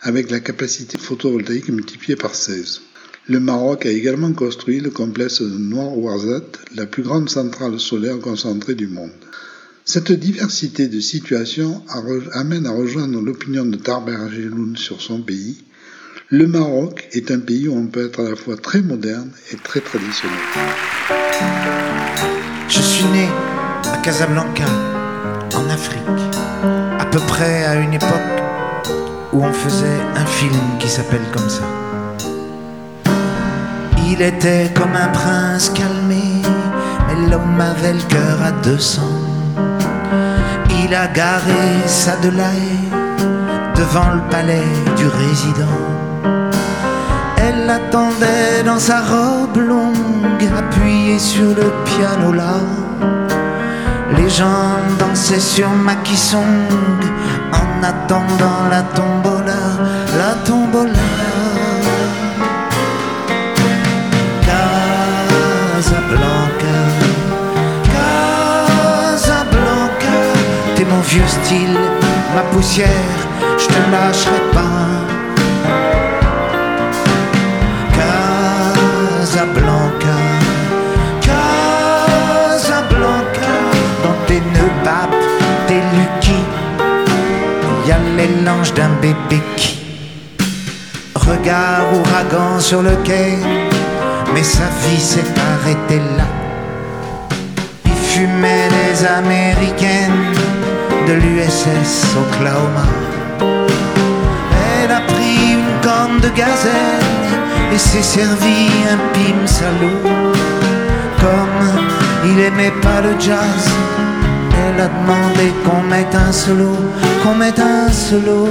avec la capacité photovoltaïque multipliée par 16. Le Maroc a également construit le complexe de Noir Ouarzat, la plus grande centrale solaire concentrée du monde. Cette diversité de situations amène à rejoindre l'opinion de Tarber Geloun sur son pays. Le Maroc est un pays où on peut être à la fois très moderne et très traditionnel. Je suis né à Casablanca, en Afrique, à peu près à une époque où on faisait un film qui s'appelle comme ça. Il était comme un prince calmé, mais l'homme avait le cœur à 200. Il a garé sa Delahaye devant le palais du résident. Elle attendait dans sa robe longue, appuyée sur le piano là. Les gens dansaient sur Makisong en attendant la tombola, la tombola. Vieux style, ma poussière, je te lâcherai pas. Casablanca, Casablanca, dans tes nœuds papes, tes lucky, y a l'élange d'un bébé qui Regard ouragan sur le quai, mais sa vie s'est arrêtée là. Il fumait les américaines de l'USS Oklahoma. Elle a pris une corne de gazelle et s'est servi un pim salaud. Comme il aimait pas le jazz, elle a demandé qu'on mette un solo, qu'on mette un solo.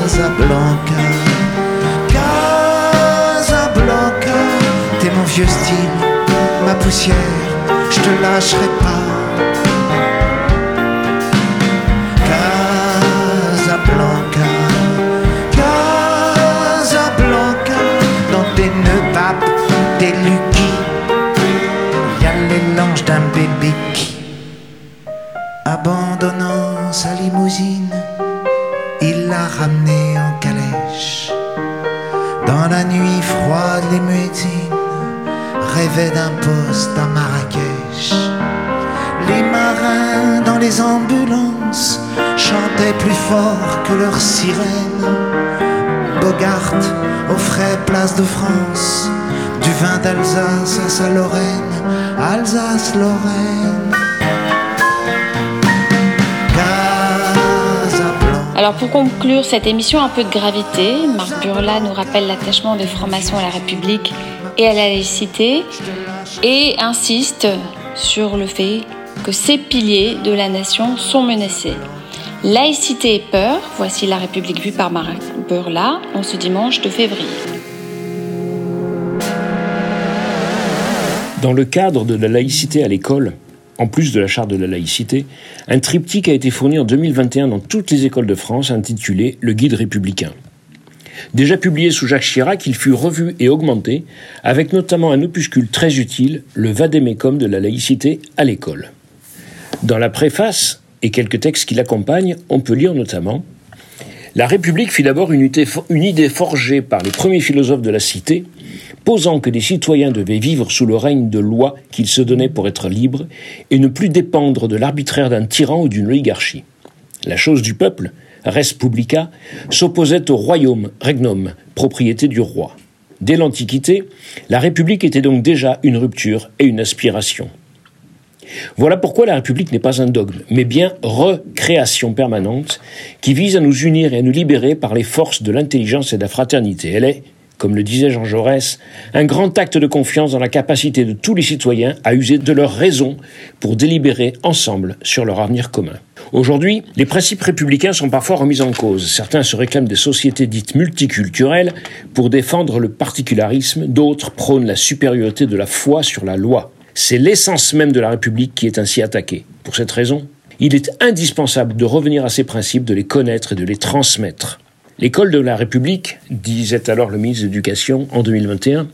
Casablanca, Casablanca, t'es mon vieux style, ma poussière, je te lâcherai pas. Casablanca, Casablanca, dans tes nœuds tes lucky, y a l'élange d'un bébé qui, abandonnant sa limousine, il l'a ramené en calèche. Dans la nuit froide, les muettines rêvaient d'un poste à Marrakech. Les marins dans les ambulances chantaient plus fort que leurs sirènes. Bogart offrait place de France, du vin d'Alsace à sa Lorraine, Alsace-Lorraine. Alors pour conclure cette émission, un peu de gravité. Marc Burla nous rappelle l'attachement des francs-maçons à la République et à la laïcité et insiste sur le fait que ces piliers de la nation sont menacés. Laïcité et peur, voici la République vue par Marc Burla en ce dimanche de février. Dans le cadre de la laïcité à l'école, en plus de la charte de la laïcité, un triptyque a été fourni en 2021 dans toutes les écoles de France intitulé Le Guide républicain. Déjà publié sous Jacques Chirac, il fut revu et augmenté, avec notamment un opuscule très utile, le Vadémécum de la laïcité à l'école. Dans la préface et quelques textes qui l'accompagnent, on peut lire notamment La République fit d'abord une, une idée forgée par les premiers philosophes de la cité, posant que les citoyens devaient vivre sous le règne de lois qu'ils se donnaient pour être libres et ne plus dépendre de l'arbitraire d'un tyran ou d'une oligarchie. La chose du peuple, res publica, s'opposait au royaume, regnum, propriété du roi. Dès l'Antiquité, la République était donc déjà une rupture et une aspiration. Voilà pourquoi la République n'est pas un dogme, mais bien recréation permanente qui vise à nous unir et à nous libérer par les forces de l'intelligence et de la fraternité. Elle est, comme le disait Jean Jaurès, un grand acte de confiance dans la capacité de tous les citoyens à user de leur raison pour délibérer ensemble sur leur avenir commun. Aujourd'hui, les principes républicains sont parfois remis en cause. Certains se réclament des sociétés dites multiculturelles pour défendre le particularisme, d'autres prônent la supériorité de la foi sur la loi. C'est l'essence même de la République qui est ainsi attaquée. Pour cette raison, il est indispensable de revenir à ces principes, de les connaître et de les transmettre. L'école de la République, disait alors le ministre de l'Éducation en 2021,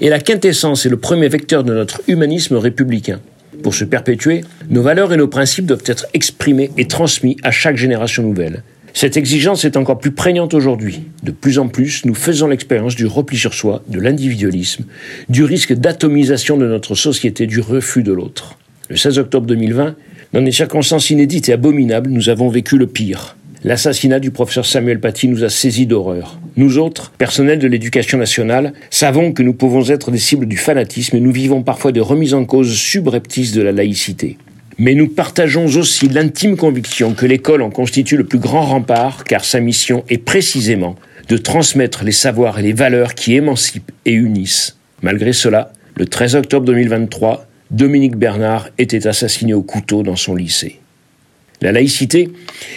est la quintessence et le premier vecteur de notre humanisme républicain. Pour se perpétuer, nos valeurs et nos principes doivent être exprimés et transmis à chaque génération nouvelle. Cette exigence est encore plus prégnante aujourd'hui. De plus en plus, nous faisons l'expérience du repli sur soi, de l'individualisme, du risque d'atomisation de notre société, du refus de l'autre. Le 16 octobre 2020, dans des circonstances inédites et abominables, nous avons vécu le pire. L'assassinat du professeur Samuel Paty nous a saisis d'horreur. Nous autres, personnels de l'éducation nationale, savons que nous pouvons être des cibles du fanatisme et nous vivons parfois des remises en cause subreptices de la laïcité. Mais nous partageons aussi l'intime conviction que l'école en constitue le plus grand rempart, car sa mission est précisément de transmettre les savoirs et les valeurs qui émancipent et unissent. Malgré cela, le 13 octobre 2023, Dominique Bernard était assassiné au couteau dans son lycée. La laïcité,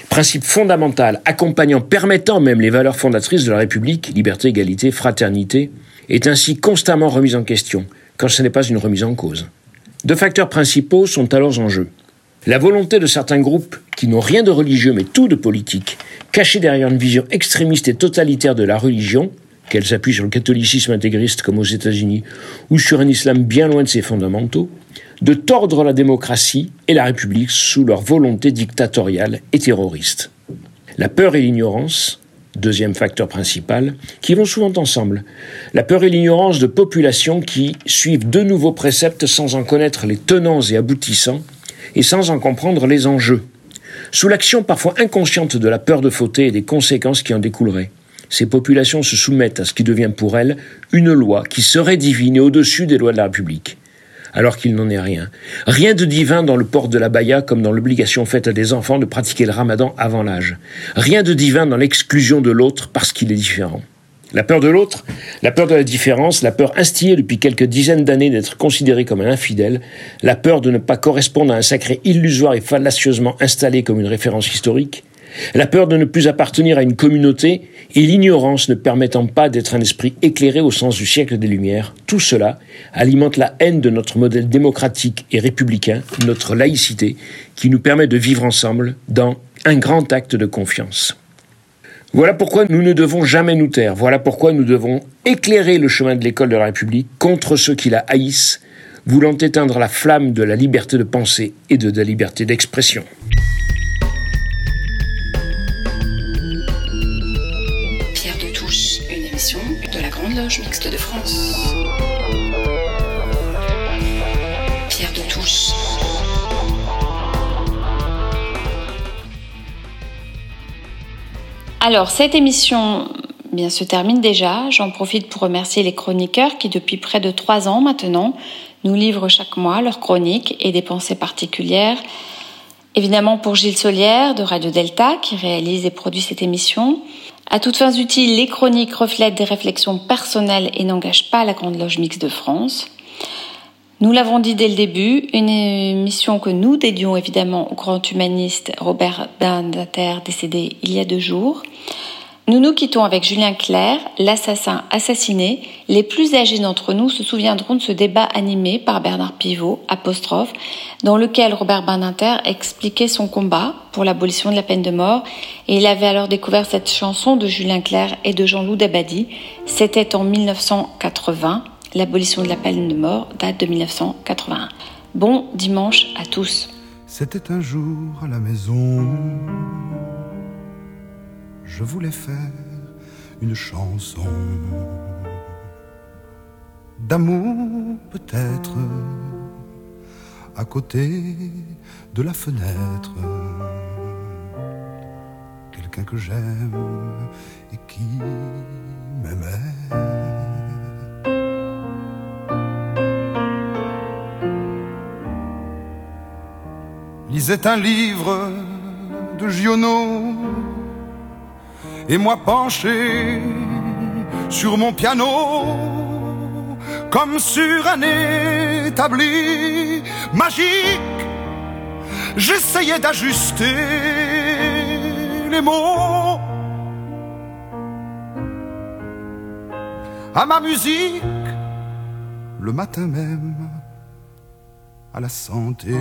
principe fondamental, accompagnant, permettant même les valeurs fondatrices de la République, liberté, égalité, fraternité, est ainsi constamment remise en question, quand ce n'est pas une remise en cause. Deux facteurs principaux sont alors en jeu. La volonté de certains groupes, qui n'ont rien de religieux mais tout de politique, cachés derrière une vision extrémiste et totalitaire de la religion, qu'elle s'appuie sur le catholicisme intégriste comme aux États-Unis, ou sur un islam bien loin de ses fondamentaux, de tordre la démocratie et la République sous leur volonté dictatoriale et terroriste. La peur et l'ignorance, deuxième facteur principal, qui vont souvent ensemble. La peur et l'ignorance de populations qui suivent de nouveaux préceptes sans en connaître les tenants et aboutissants et sans en comprendre les enjeux. Sous l'action parfois inconsciente de la peur de fauter et des conséquences qui en découleraient. Ces populations se soumettent à ce qui devient pour elles une loi qui serait divine et au-dessus des lois de la République alors qu'il n'en est rien. Rien de divin dans le port de la baya comme dans l'obligation faite à des enfants de pratiquer le ramadan avant l'âge. Rien de divin dans l'exclusion de l'autre parce qu'il est différent. La peur de l'autre, la peur de la différence, la peur instillée depuis quelques dizaines d'années d'être considéré comme un infidèle, la peur de ne pas correspondre à un sacré illusoire et fallacieusement installé comme une référence historique, la peur de ne plus appartenir à une communauté et l'ignorance ne permettant pas d'être un esprit éclairé au sens du siècle des Lumières, tout cela alimente la haine de notre modèle démocratique et républicain, notre laïcité, qui nous permet de vivre ensemble dans un grand acte de confiance. Voilà pourquoi nous ne devons jamais nous taire, voilà pourquoi nous devons éclairer le chemin de l'école de la République contre ceux qui la haïssent, voulant éteindre la flamme de la liberté de penser et de la liberté d'expression. De France. Pierre de Touche. Alors, cette émission eh bien, se termine déjà. J'en profite pour remercier les chroniqueurs qui, depuis près de trois ans maintenant, nous livrent chaque mois leurs chroniques et des pensées particulières. Évidemment pour Gilles Solière de Radio Delta qui réalise et produit cette émission. À toutes fins utiles, les chroniques reflètent des réflexions personnelles et n'engagent pas la Grande Loge Mixte de France. Nous l'avons dit dès le début, une émission que nous dédions évidemment au grand humaniste Robert Badinter décédé il y a deux jours. Nous nous quittons avec Julien Clerc, l'assassin assassiné. Les plus âgés d'entre nous se souviendront de ce débat animé par Bernard Pivot, apostrophe, dans lequel Robert Badinter expliquait son combat pour l'abolition de la peine de mort. Et il avait alors découvert cette chanson de Julien Clerc et de Jean-Loup Dabadi. C'était en 1980. L'abolition de la peine de mort date de 1981. Bon dimanche à tous. C'était un jour à la maison. Je voulais faire une chanson d'amour peut-être à côté de la fenêtre. Quelqu'un que j'aime et qui m'aimait. lisait un livre de Giono et moi penché sur mon piano comme sur un établi magique j'essayais d'ajuster les mots à ma musique le matin même à la santé.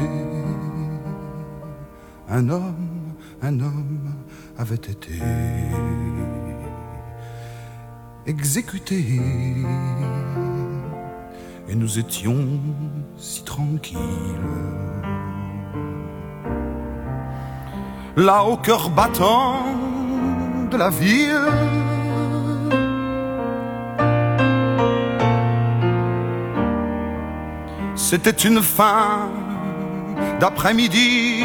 Un homme, un homme avait été exécuté et nous étions si tranquilles. Là au cœur battant de la ville, C'était une fin d'après-midi,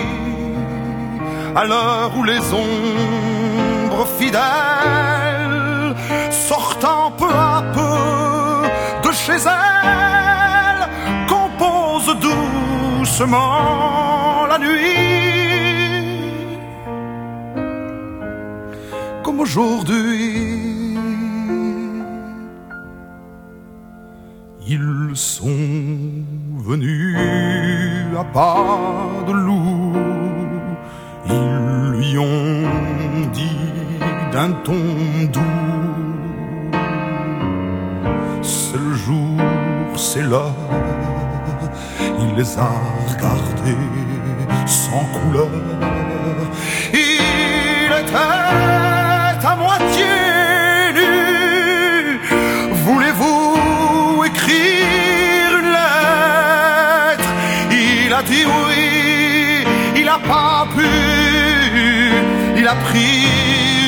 à l'heure où les ombres fidèles, sortant peu à peu de chez elles, composent doucement la nuit. Comme aujourd'hui. Ils sont venus à pas de loup, dit d'un ton doux, le jour, c'est l'heure, il les a regardés sans couleur, il était à moitié nu, voulez-vous écrire une lettre? Il a dit oui, il a pas pu, il a pris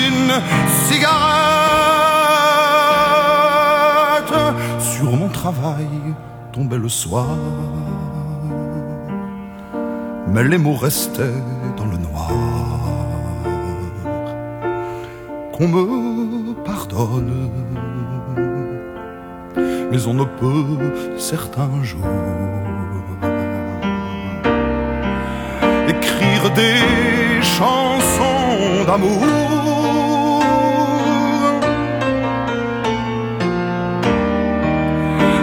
une cigarette. Sur mon travail tombait le soir, mais les mots restaient dans le noir. Qu'on me pardonne mais on ne peut certains jours écrire des chansons d'amour.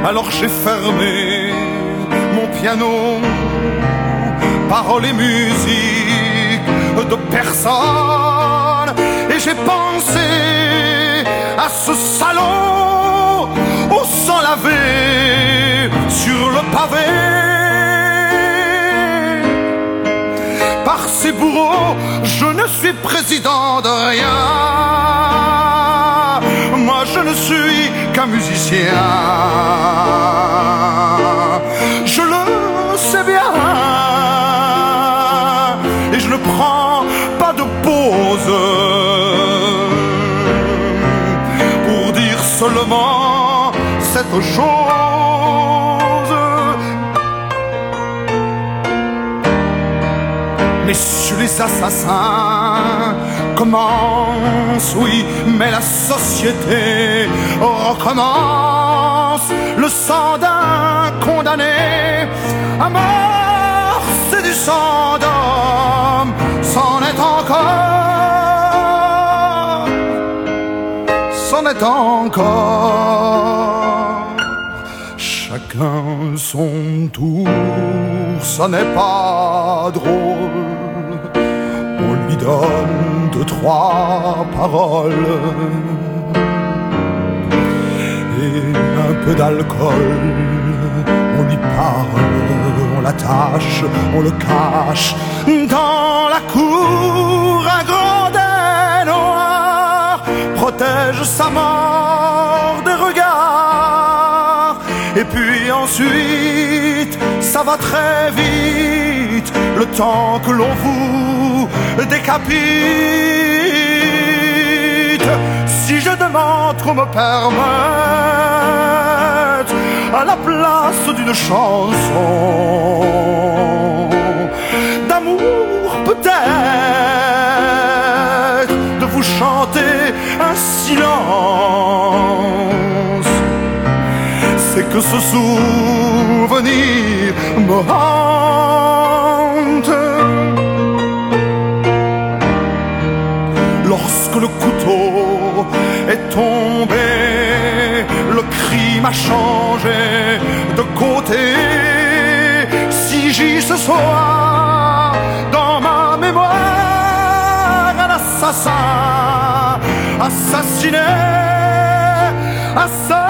Alors j'ai fermé mon piano, paroles et musique de personne, et j'ai pensé à ce salon au sang lavé sur le pavé par ces bourreaux je ne suis président de rien. Moi je ne suis qu'un musicien. Je le sais bien. Et je ne prends pas de pause pour dire seulement cette chose. Les assassins commence, oui, mais la société recommence. Le sang d'un condamné à mort, c'est du sang d'homme, c'en est encore, c'en est encore. Chacun son tour, ça n'est pas drôle. Lui donne deux, trois paroles et un peu d'alcool. On lui parle, on l'attache, on le cache dans la cour. Un gredin noir protège sa mort des regards. Et puis ensuite, ça va très vite, le temps que l'on vous décapite. Si je demande qu'on me permette à la place d'une chanson d'amour peut-être de vous chanter un silence c'est que ce souvenir me hante. Changé de côté. Si j'y ce soir dans ma mémoire un assassin assassiné, assassiné.